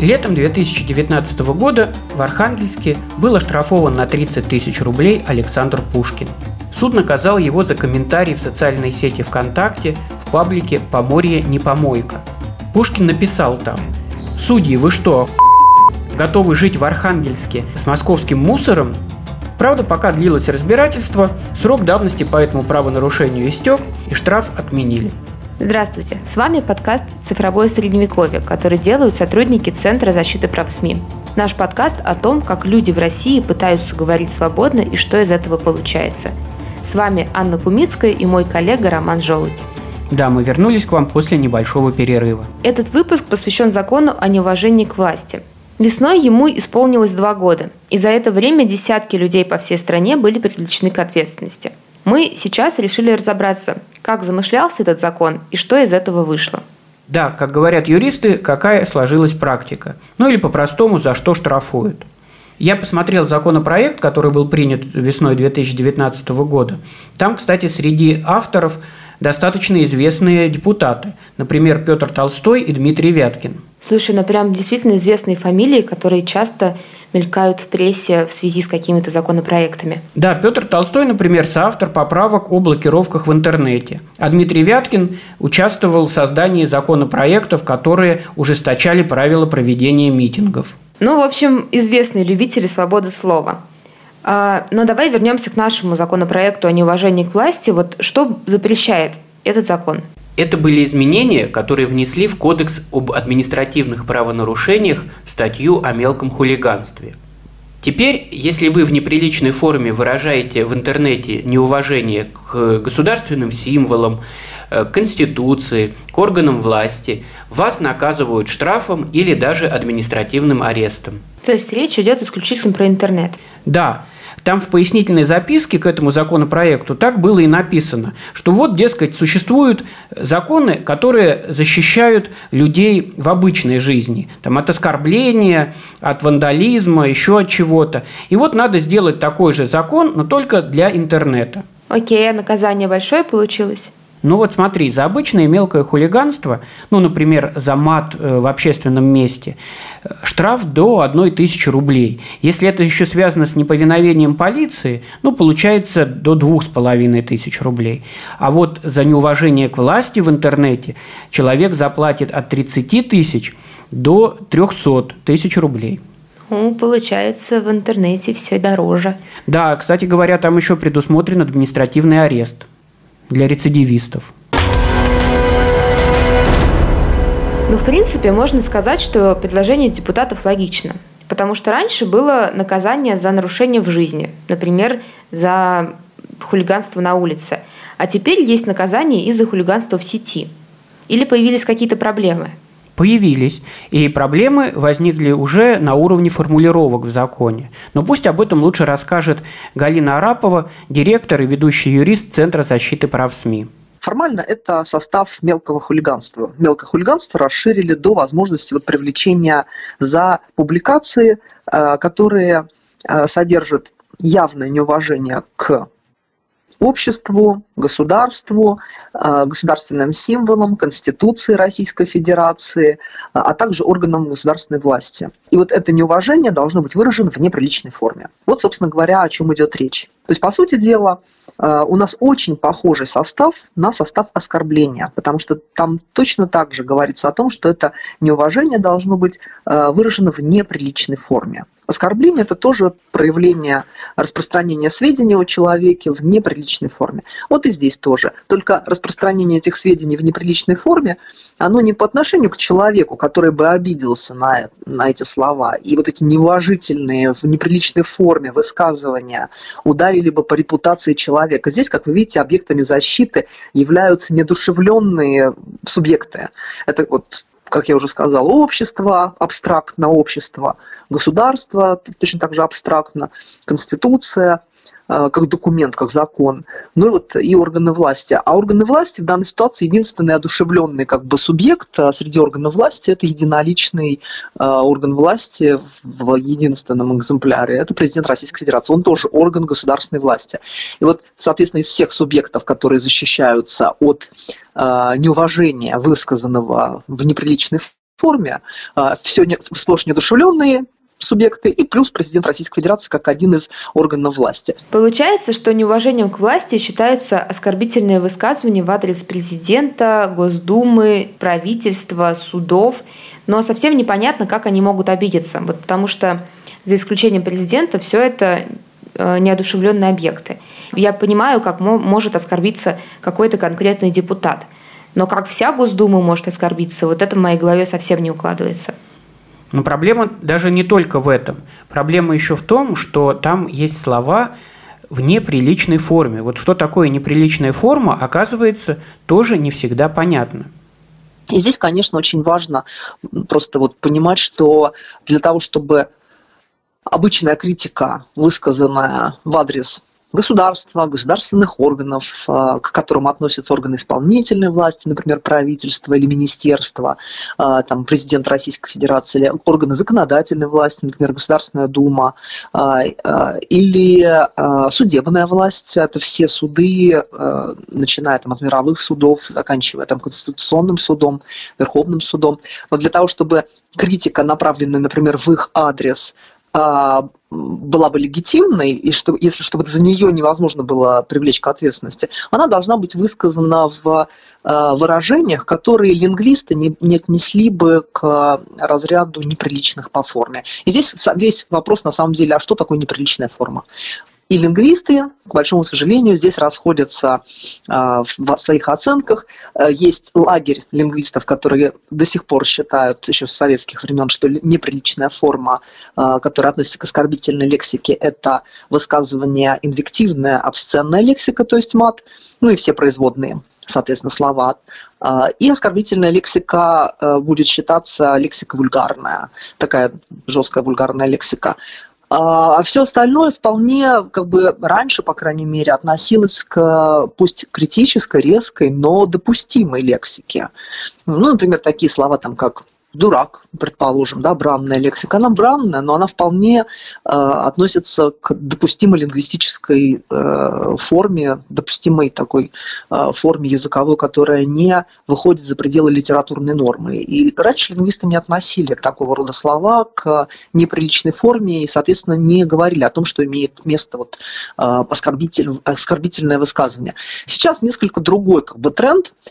Летом 2019 года в Архангельске был оштрафован на 30 тысяч рублей Александр Пушкин. Суд наказал его за комментарий в социальной сети ВКонтакте в паблике «Поморье не помойка». Пушкин написал там «Судьи, вы что, готовы жить в Архангельске с московским мусором? Правда, пока длилось разбирательство, срок давности по этому правонарушению истек и штраф отменили. Здравствуйте, с вами подкаст «Цифровое средневековье», который делают сотрудники Центра защиты прав СМИ. Наш подкаст о том, как люди в России пытаются говорить свободно и что из этого получается. С вами Анна Кумицкая и мой коллега Роман Желудь. Да, мы вернулись к вам после небольшого перерыва. Этот выпуск посвящен закону о неуважении к власти. Весной ему исполнилось два года, и за это время десятки людей по всей стране были привлечены к ответственности. Мы сейчас решили разобраться, как замышлялся этот закон и что из этого вышло. Да, как говорят юристы, какая сложилась практика. Ну или по-простому, за что штрафуют. Я посмотрел законопроект, который был принят весной 2019 года. Там, кстати, среди авторов достаточно известные депутаты. Например, Петр Толстой и Дмитрий Вяткин. Слушай, ну прям действительно известные фамилии, которые часто мелькают в прессе в связи с какими-то законопроектами. Да, Петр Толстой, например, соавтор поправок о блокировках в интернете. А Дмитрий Вяткин участвовал в создании законопроектов, которые ужесточали правила проведения митингов. Ну, в общем, известные любители свободы слова. А, но давай вернемся к нашему законопроекту о неуважении к власти. Вот что запрещает этот закон? Это были изменения, которые внесли в Кодекс об административных правонарушениях статью о мелком хулиганстве. Теперь, если вы в неприличной форме выражаете в интернете неуважение к государственным символам, к Конституции, к органам власти, вас наказывают штрафом или даже административным арестом. То есть речь идет исключительно про интернет? Да. Там в пояснительной записке к этому законопроекту так было и написано, что вот, дескать, существуют законы, которые защищают людей в обычной жизни, там, от оскорбления, от вандализма, еще от чего-то. И вот надо сделать такой же закон, но только для интернета. Окей, а наказание большое получилось? Ну вот смотри, за обычное мелкое хулиганство, ну, например, за мат э, в общественном месте, штраф до 1 тысячи рублей. Если это еще связано с неповиновением полиции, ну, получается до двух с половиной тысяч рублей. А вот за неуважение к власти в интернете человек заплатит от 30 тысяч до 300 тысяч рублей. Ну, получается, в интернете все дороже. Да, кстати говоря, там еще предусмотрен административный арест – для рецидивистов. Ну, в принципе, можно сказать, что предложение депутатов логично. Потому что раньше было наказание за нарушение в жизни, например, за хулиганство на улице. А теперь есть наказание из-за хулиганства в сети. Или появились какие-то проблемы – появились, и проблемы возникли уже на уровне формулировок в законе. Но пусть об этом лучше расскажет Галина Арапова, директор и ведущий юрист Центра защиты прав СМИ. Формально это состав мелкого хулиганства. Мелкое хулиганство расширили до возможности вот привлечения за публикации, э, которые э, содержат явное неуважение к обществу, государству, а, государственным символам, Конституции Российской Федерации, а, а также органам государственной власти. И вот это неуважение должно быть выражено в неприличной форме. Вот, собственно говоря, о чем идет речь. То есть, по сути дела, а, у нас очень похожий состав на состав оскорбления, потому что там точно так же говорится о том, что это неуважение должно быть выражено в неприличной форме. Оскорбление – это тоже проявление распространения сведений о человеке в неприличной форме. Вот и здесь тоже. Только распространение этих сведений в неприличной форме, оно не по отношению к человеку, который бы обиделся на, на эти слова. И вот эти неуважительные в неприличной форме высказывания ударили бы по репутации человека. Здесь, как вы видите, объектами защиты являются недушевленные субъекты. Это вот как я уже сказал, общество, абстрактно общество, государство, точно так же абстрактно, конституция, как документ, как закон, ну и вот и органы власти. А органы власти в данной ситуации единственный одушевленный как бы субъект среди органов власти – это единоличный орган власти в единственном экземпляре. Это президент Российской Федерации. Он тоже орган государственной власти. И вот, соответственно, из всех субъектов, которые защищаются от неуважения, высказанного в неприличной форме, все сплошь неодушевленные, субъекты и плюс президент Российской Федерации как один из органов власти. Получается, что неуважением к власти считаются оскорбительные высказывания в адрес президента, Госдумы, правительства, судов, но совсем непонятно, как они могут обидеться, вот потому что за исключением президента все это э, неодушевленные объекты. Я понимаю, как может оскорбиться какой-то конкретный депутат, но как вся Госдума может оскорбиться, вот это в моей голове совсем не укладывается. Но проблема даже не только в этом. Проблема еще в том, что там есть слова в неприличной форме. Вот что такое неприличная форма, оказывается, тоже не всегда понятно. И здесь, конечно, очень важно просто вот понимать, что для того, чтобы обычная критика, высказанная в адрес государства, государственных органов, а, к которым относятся органы исполнительной власти, например, правительство или министерство, а, там, президент Российской Федерации, или органы законодательной власти, например, Государственная Дума, а, или судебная власть, это все суды, начиная там, от мировых судов, заканчивая там, Конституционным судом, Верховным судом. Но для того, чтобы критика, направленная, например, в их адрес, была бы легитимной, и что, если чтобы за нее невозможно было привлечь к ответственности, она должна быть высказана в а, выражениях, которые лингвисты не, не отнесли бы к разряду неприличных по форме. И здесь весь вопрос на самом деле, а что такое неприличная форма? И лингвисты, к большому сожалению, здесь расходятся а, в своих оценках. Э, есть лагерь лингвистов, которые до сих пор считают еще с советских времен, что неприличная форма, а, которая относится к оскорбительной лексике, это высказывание инвективная, обсценная лексика, то есть мат, ну и все производные соответственно, слова. А, и оскорбительная лексика э, будет считаться лексика вульгарная, такая жесткая вульгарная лексика. А, а все остальное вполне, как бы раньше, по крайней мере, относилось к пусть критической, резкой, но допустимой лексике. Ну, например, такие слова там, как дурак, предположим, да, бранная лексика, она бранная, но она вполне э, относится к допустимой лингвистической э, форме, допустимой такой э, форме языковой, которая не выходит за пределы литературной нормы. И раньше лингвисты не относили такого рода слова к неприличной форме и, соответственно, не говорили о том, что имеет место вот, э, оскорбитель, оскорбительное высказывание. Сейчас несколько другой как бы, тренд –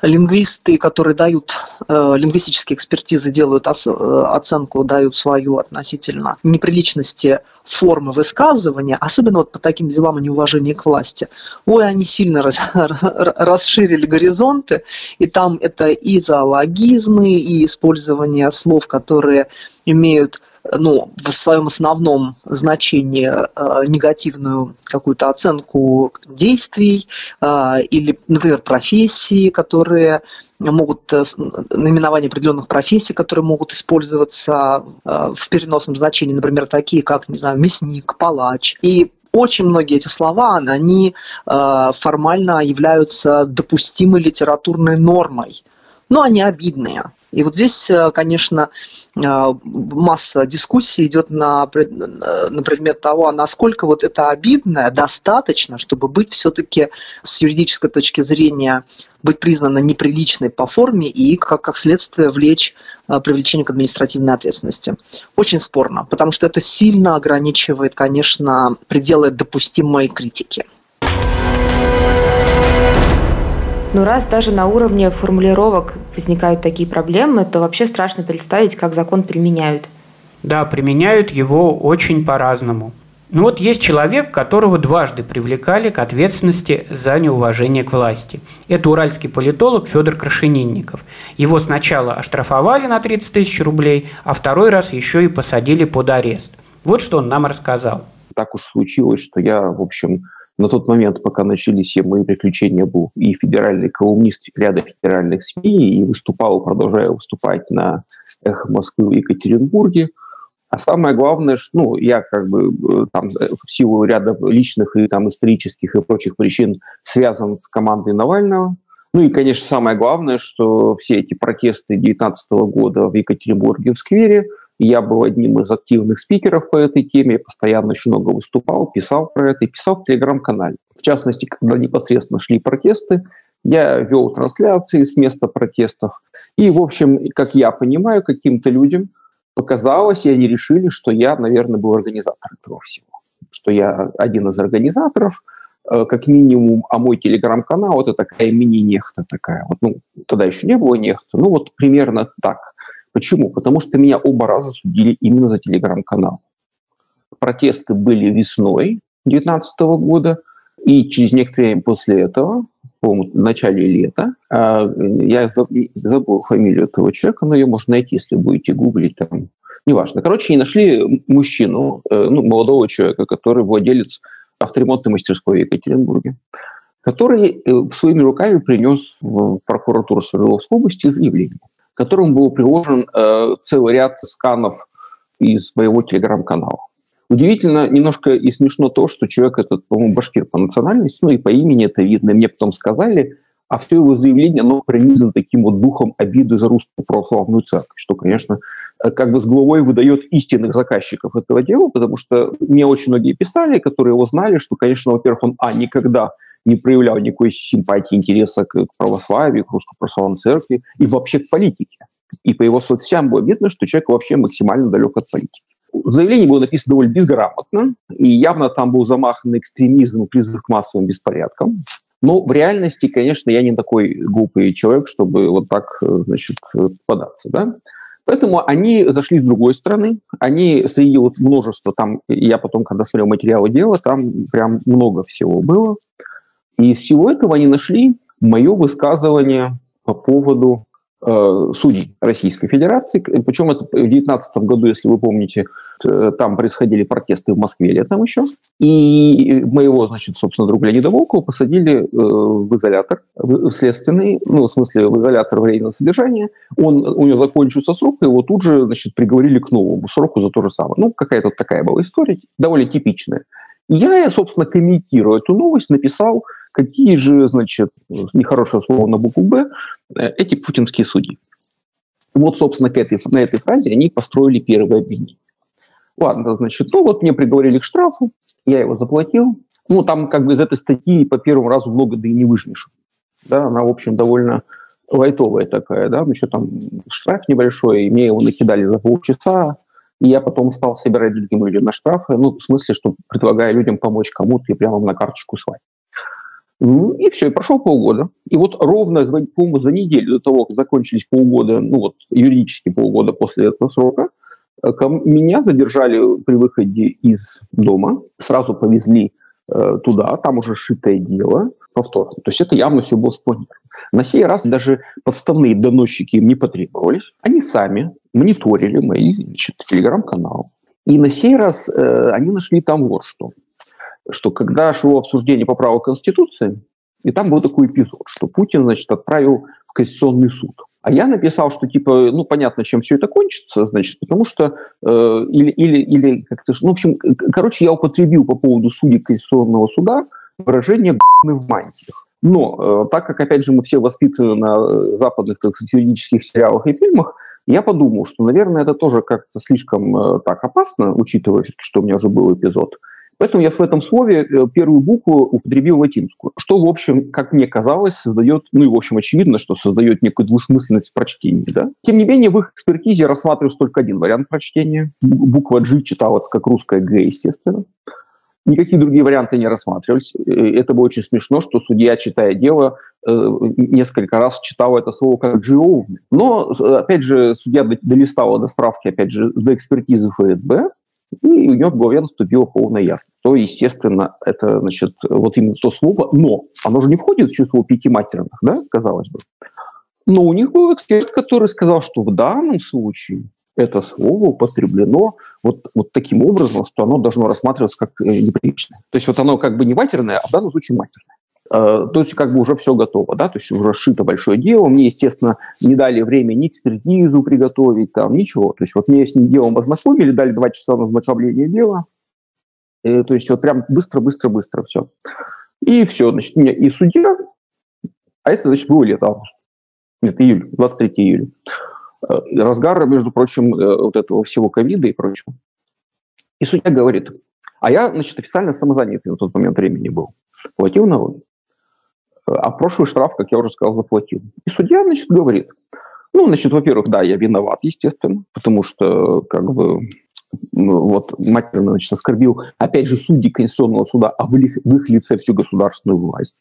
лингвисты, которые дают э, лингвистические экспертизы, делают ос, э, оценку, дают свою относительно неприличности формы высказывания, особенно вот по таким делам о неуважении к власти, ой, они сильно раз, расширили горизонты, и там это и зоологизмы, и использование слов, которые имеют ну, в своем основном значении э, негативную какую-то оценку действий э, или, например, профессии, которые могут э, наименования определенных профессий, которые могут использоваться в переносном значении, например, такие как, не знаю, мясник, палач. И очень многие эти слова, они формально являются допустимой литературной нормой, но они обидные. И вот здесь, конечно, масса дискуссий идет на, на предмет того, а насколько вот это обидное достаточно, чтобы быть все-таки с юридической точки зрения быть признана неприличной по форме и как, как следствие влечь а, привлечение к административной ответственности. Очень спорно, потому что это сильно ограничивает, конечно, пределы допустимой критики. Но раз даже на уровне формулировок возникают такие проблемы, то вообще страшно представить, как закон применяют. Да, применяют его очень по-разному. Ну вот есть человек, которого дважды привлекали к ответственности за неуважение к власти. Это уральский политолог Федор Крашенинников. Его сначала оштрафовали на 30 тысяч рублей, а второй раз еще и посадили под арест. Вот что он нам рассказал. Так уж случилось, что я, в общем, на тот момент, пока начались мои приключения, был и федеральный колумнист ряда федеральных СМИ, и выступал, продолжаю выступать на «Эхо Москвы» в Екатеринбурге. А самое главное, что ну, я как бы э, там э, в силу ряда личных и там исторических и прочих причин связан с командой Навального. Ну и, конечно, самое главное, что все эти протесты 2019 года в Екатеринбурге в сквере, я был одним из активных спикеров по этой теме, я постоянно очень много выступал, писал про это и писал в телеграм-канале. В частности, когда непосредственно шли протесты, я вел трансляции с места протестов. И, в общем, как я понимаю, каким-то людям показалось, и они решили, что я, наверное, был организатором этого всего. Что я один из организаторов, э, как минимум, а мой телеграм-канал – это такая мини-нехта такая. Вот, ну, тогда еще не было нехта. Ну, вот примерно так. Почему? Потому что меня оба раза судили именно за телеграм-канал. Протесты были весной 2019 года, и через некоторое время после этого по-моему, в начале лета. А, я забыл фамилию этого человека, но ее можно найти, если будете гуглить там. Неважно. Короче, они нашли мужчину, э, ну, молодого человека, который владелец авторемонтной мастерской в Екатеринбурге, который э, своими руками принес в прокуратуру Свердловской области заявление, к которому был приложен э, целый ряд сканов из моего телеграм-канала. Удивительно немножко и смешно то, что человек этот, по-моему, башкир по национальности, ну и по имени это видно, мне потом сказали, а все его заявление, оно пронизано таким вот духом обиды за русскую православную церковь, что, конечно, э, как бы с головой выдает истинных заказчиков этого дела, потому что мне очень многие писали, которые его знали, что, конечно, во-первых, он, а, никогда не проявлял никакой симпатии, интереса к, православию, к русской православной церкви и вообще к политике. И по его соцсетям было видно, что человек вообще максимально далек от политики. Заявление было написано довольно безграмотно, и явно там был замах на экстремизм и призыв к массовым беспорядкам. Но в реальности, конечно, я не такой глупый человек, чтобы вот так, значит, податься, да. Поэтому они зашли с другой стороны. Они среди вот множества, там, я потом, когда смотрел материалы дела, там прям много всего было. И из всего этого они нашли мое высказывание по поводу Э, судей Российской Федерации. Причем это в 2019 году, если вы помните, э, там происходили протесты в Москве летом еще. И моего, значит, собственно, друга Леонида Волкова посадили э, в изолятор следственный, ну, в смысле, в изолятор временного содержания. Он, у него закончился срок, и его тут же, значит, приговорили к новому сроку за то же самое. Ну, какая-то такая была история, довольно типичная. Я, собственно, комментируя эту новость, написал, какие же, значит, нехорошее слово на букву «Б», э, эти путинские судьи. Вот, собственно, к этой, на этой фразе они построили первое обвинение. Ладно, значит, ну вот мне приговорили к штрафу, я его заплатил. Ну, там как бы из этой статьи по первому разу много да и не выжмешь. Да, она, в общем, довольно лайтовая такая, да, еще там штраф небольшой, и мне его накидали за полчаса, и я потом стал собирать другим людям на штрафы, ну, в смысле, что предлагая людям помочь кому-то и прямо на карточку свать. И все, и прошло полгода. И вот ровно, по-моему, за неделю до того, как закончились полгода, ну вот юридически полгода после этого срока, э, меня задержали при выходе из дома, сразу повезли э, туда, там уже шитое дело, повторно. То есть это явно все было спланировано. На сей раз даже подставные доносчики им не потребовались. Они сами мониторили мои телеграм-каналы. И на сей раз э, они нашли там вот что – что когда шло обсуждение поправок Конституции, и там был такой эпизод, что Путин, значит, отправил в Конституционный суд. А я написал, что типа, ну понятно, чем все это кончится, значит, потому что э, или или или как-то, ну в общем, короче, я употребил по поводу судей Конституционного суда выражение в мантиях. Но э, так как, опять же, мы все воспитаны на э, западных, так сказать, юридических сериалах и фильмах, я подумал, что, наверное, это тоже как-то слишком э, так опасно, учитывая, что у меня уже был эпизод. Поэтому я в этом слове э, первую букву употребил латинскую, что, в общем, как мне казалось, создает, ну и, в общем, очевидно, что создает некую двусмысленность в прочтении. Да? Тем не менее, в их экспертизе рассматривается только один вариант прочтения. Буква G читалась как русская Г, естественно. Никакие другие варианты не рассматривались. Э, это было очень смешно, что судья, читая дело, э, несколько раз читал это слово как «джиовны». Но, опять же, судья долистала до справки, опять же, до экспертизы ФСБ, и у него в голове наступила полная ясность. То, естественно, это, значит, вот именно то слово «но». Оно же не входит в число пяти матерных, да, казалось бы. Но у них был эксперт, который сказал, что в данном случае это слово употреблено вот, вот таким образом, что оно должно рассматриваться как э, неприличное. То есть вот оно как бы не матерное, а в данном случае матерное. Э, то есть как бы уже все готово, да, то есть уже сшито большое дело. Мне, естественно, не дали время ни экспертизу приготовить, там, ничего. То есть вот мне с ним делом ознакомили, дали два часа на ознакомление дела. И, э, то есть вот прям быстро-быстро-быстро все. И все, значит, меня и судья, а это, значит, было лето, август. Нет, июль, 23 июля. Э, разгар, между прочим, вот этого всего ковида и прочего. И судья говорит, а я, значит, официально самозанятый на тот момент времени был. Платил налоги. А прошлый штраф, как я уже сказал, заплатил. И судья, значит, говорит, ну, значит, во-первых, да, я виноват, естественно, потому что, как бы, ну, вот матерно, значит, оскорбил, опять же, судьи Конституционного суда, а в их, в их лице всю государственную власть.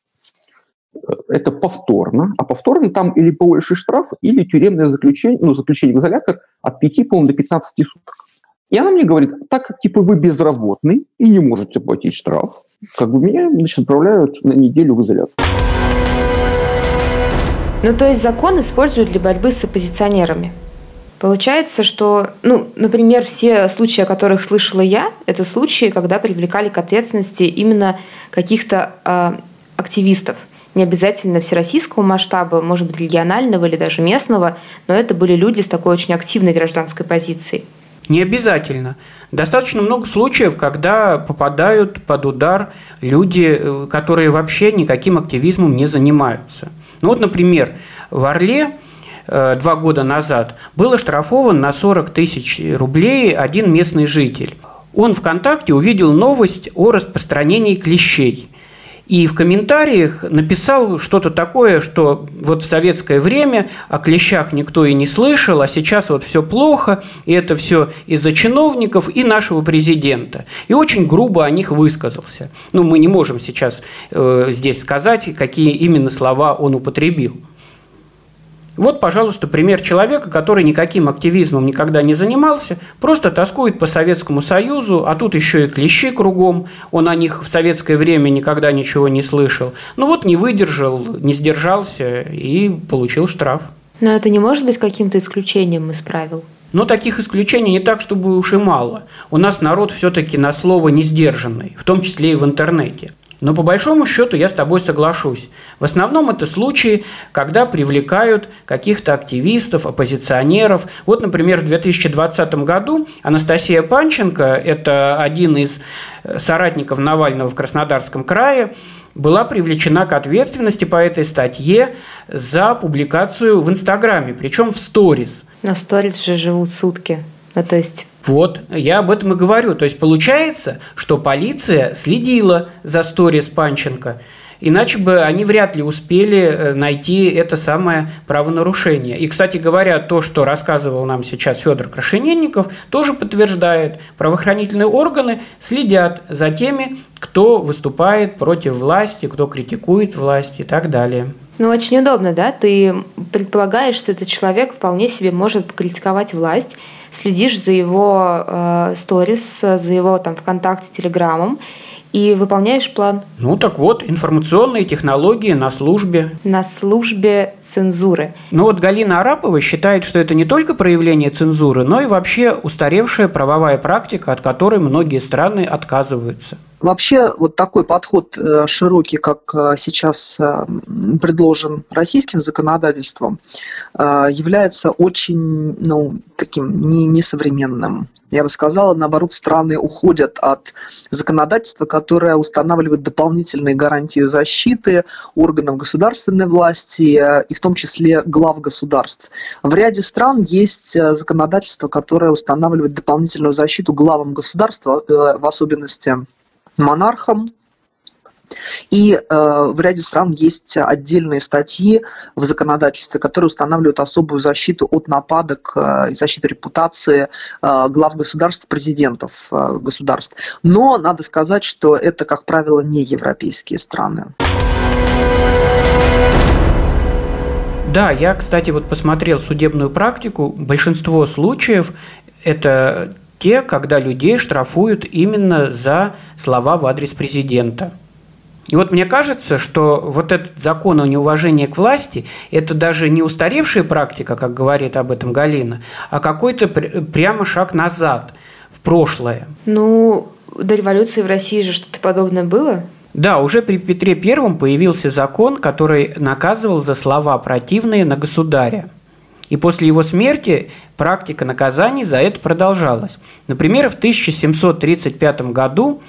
Это повторно, а повторно там или больше штраф, или тюремное заключение, ну, заключение в изолятор от 5, по-моему, до 15 суток. И она мне говорит, так как, типа, вы безработный и не можете платить штраф, как бы меня, значит, отправляют на неделю в изолятор. Ну, то есть закон используют для борьбы с оппозиционерами. Получается, что, ну, например, все случаи, о которых слышала я, это случаи, когда привлекали к ответственности именно каких-то э, активистов. Не обязательно всероссийского масштаба, может быть, регионального или даже местного, но это были люди с такой очень активной гражданской позицией. Не обязательно. Достаточно много случаев, когда попадают под удар люди, э, которые вообще никаким активизмом не занимаются. Ну вот, например, в Орле э, два года назад был оштрафован на 40 тысяч рублей один местный житель. Он ВКонтакте увидел новость о распространении клещей – и в комментариях написал что-то такое, что вот в советское время о клещах никто и не слышал, а сейчас вот все плохо, и это все из-за чиновников и нашего президента. И очень грубо о них высказался. Ну, мы не можем сейчас э, здесь сказать, какие именно слова он употребил. Вот, пожалуйста, пример человека, который никаким активизмом никогда не занимался, просто тоскует по Советскому Союзу, а тут еще и клещи кругом, он о них в советское время никогда ничего не слышал. Ну вот не выдержал, не сдержался и получил штраф. Но это не может быть каким-то исключением из правил? Но таких исключений не так, чтобы уж и мало. У нас народ все-таки на слово не сдержанный, в том числе и в интернете. Но по большому счету я с тобой соглашусь. В основном это случаи, когда привлекают каких-то активистов, оппозиционеров. Вот, например, в 2020 году Анастасия Панченко, это один из э, соратников Навального в Краснодарском крае, была привлечена к ответственности по этой статье за публикацию в Инстаграме, причем в сторис. На сторис же живут сутки. Ну, то есть вот, я об этом и говорю. То есть получается, что полиция следила за сторис Панченко, иначе бы они вряд ли успели э, найти это самое правонарушение. И, кстати говоря, то, что рассказывал нам сейчас Федор Крашенинников, тоже подтверждает, правоохранительные органы следят за теми, кто выступает против власти, кто критикует власть и так далее. Ну, очень удобно, да? Ты предполагаешь, что этот человек вполне себе может критиковать власть, следишь за его э, сторис, за его там ВКонтакте, Телеграмом, и выполняешь план. Ну так вот, информационные технологии на службе. На службе цензуры. Ну вот Галина Арапова считает, что это не только проявление цензуры, но и вообще устаревшая правовая практика, от которой многие страны отказываются. Вообще вот такой подход э, широкий, как э, сейчас э, предложен российским законодательством, является очень ну, таким не, несовременным. Я бы сказала, наоборот, страны уходят от законодательства, которое устанавливает дополнительные гарантии защиты органов государственной власти и в том числе глав государств. В ряде стран есть законодательство, которое устанавливает дополнительную защиту главам государства, в особенности монархом. И э, в ряде стран есть отдельные статьи в законодательстве, которые устанавливают особую защиту от нападок э, и защиту репутации э, глав государств, президентов э, государств. Но надо сказать, что это, как правило, не европейские страны. Да, я, кстати, вот посмотрел судебную практику. Большинство случаев это те, когда людей штрафуют именно за слова в адрес президента. И вот мне кажется, что вот этот закон о неуважении к власти – это даже не устаревшая практика, как говорит об этом Галина, а какой-то прямо шаг назад, в прошлое. Ну, до революции в России же что-то подобное было? Да, уже при Петре Первом появился закон, который наказывал за слова противные на государя. И после его смерти практика наказаний за это продолжалась. Например, в 1735 году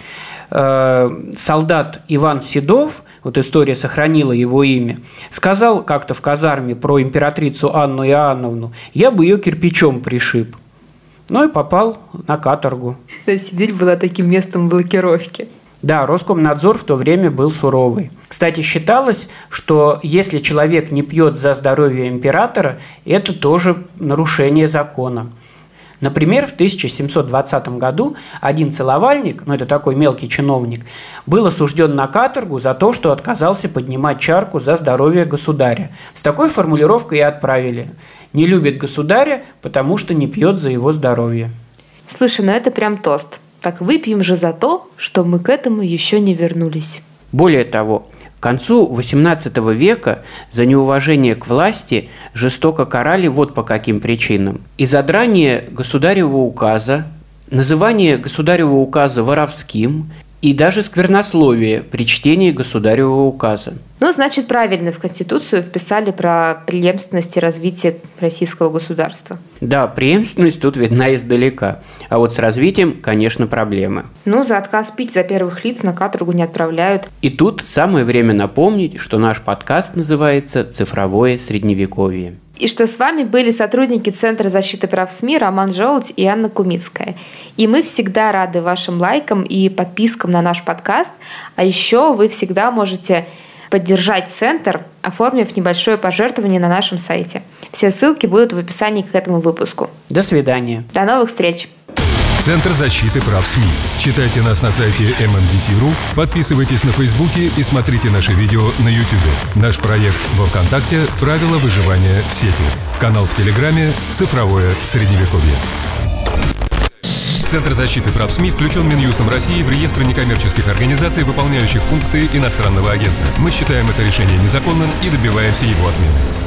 э, солдат Иван Седов, вот история сохранила его имя, сказал как-то в казарме про императрицу Анну Иоанновну, я бы ее кирпичом пришиб. Ну и попал на каторгу. То есть Сибирь была таким местом блокировки. Да, Роскомнадзор в то время был суровый. Кстати, считалось, что если человек не пьет за здоровье императора, это тоже нарушение закона. Например, в 1720 году один целовальник, ну это такой мелкий чиновник, был осужден на каторгу за то, что отказался поднимать чарку за здоровье государя. С такой формулировкой и отправили. Не любит государя, потому что не пьет за его здоровье. Слушай, ну это прям тост. Так выпьем же за то, что мы к этому еще не вернулись. Более того, к концу XVIII века за неуважение к власти жестоко карали вот по каким причинам. И задрание государевого указа, называние государевого указа воровским и даже сквернословие при чтении государевого указа. Ну, значит, правильно в Конституцию вписали про преемственность и развитие российского государства. Да, преемственность тут видна издалека. А вот с развитием, конечно, проблемы. Ну, за отказ пить за первых лиц на каторгу не отправляют. И тут самое время напомнить, что наш подкаст называется «Цифровое средневековье» и что с вами были сотрудники Центра защиты прав СМИ Роман Желудь и Анна Кумицкая. И мы всегда рады вашим лайкам и подпискам на наш подкаст. А еще вы всегда можете поддержать Центр, оформив небольшое пожертвование на нашем сайте. Все ссылки будут в описании к этому выпуску. До свидания. До новых встреч. Центр защиты прав СМИ. Читайте нас на сайте MMDC.ru, подписывайтесь на Фейсбуке и смотрите наши видео на YouTube. Наш проект во Вконтакте «Правила выживания в сети». Канал в Телеграме «Цифровое средневековье». Центр защиты прав СМИ включен Минюстом России в реестр некоммерческих организаций, выполняющих функции иностранного агента. Мы считаем это решение незаконным и добиваемся его отмены.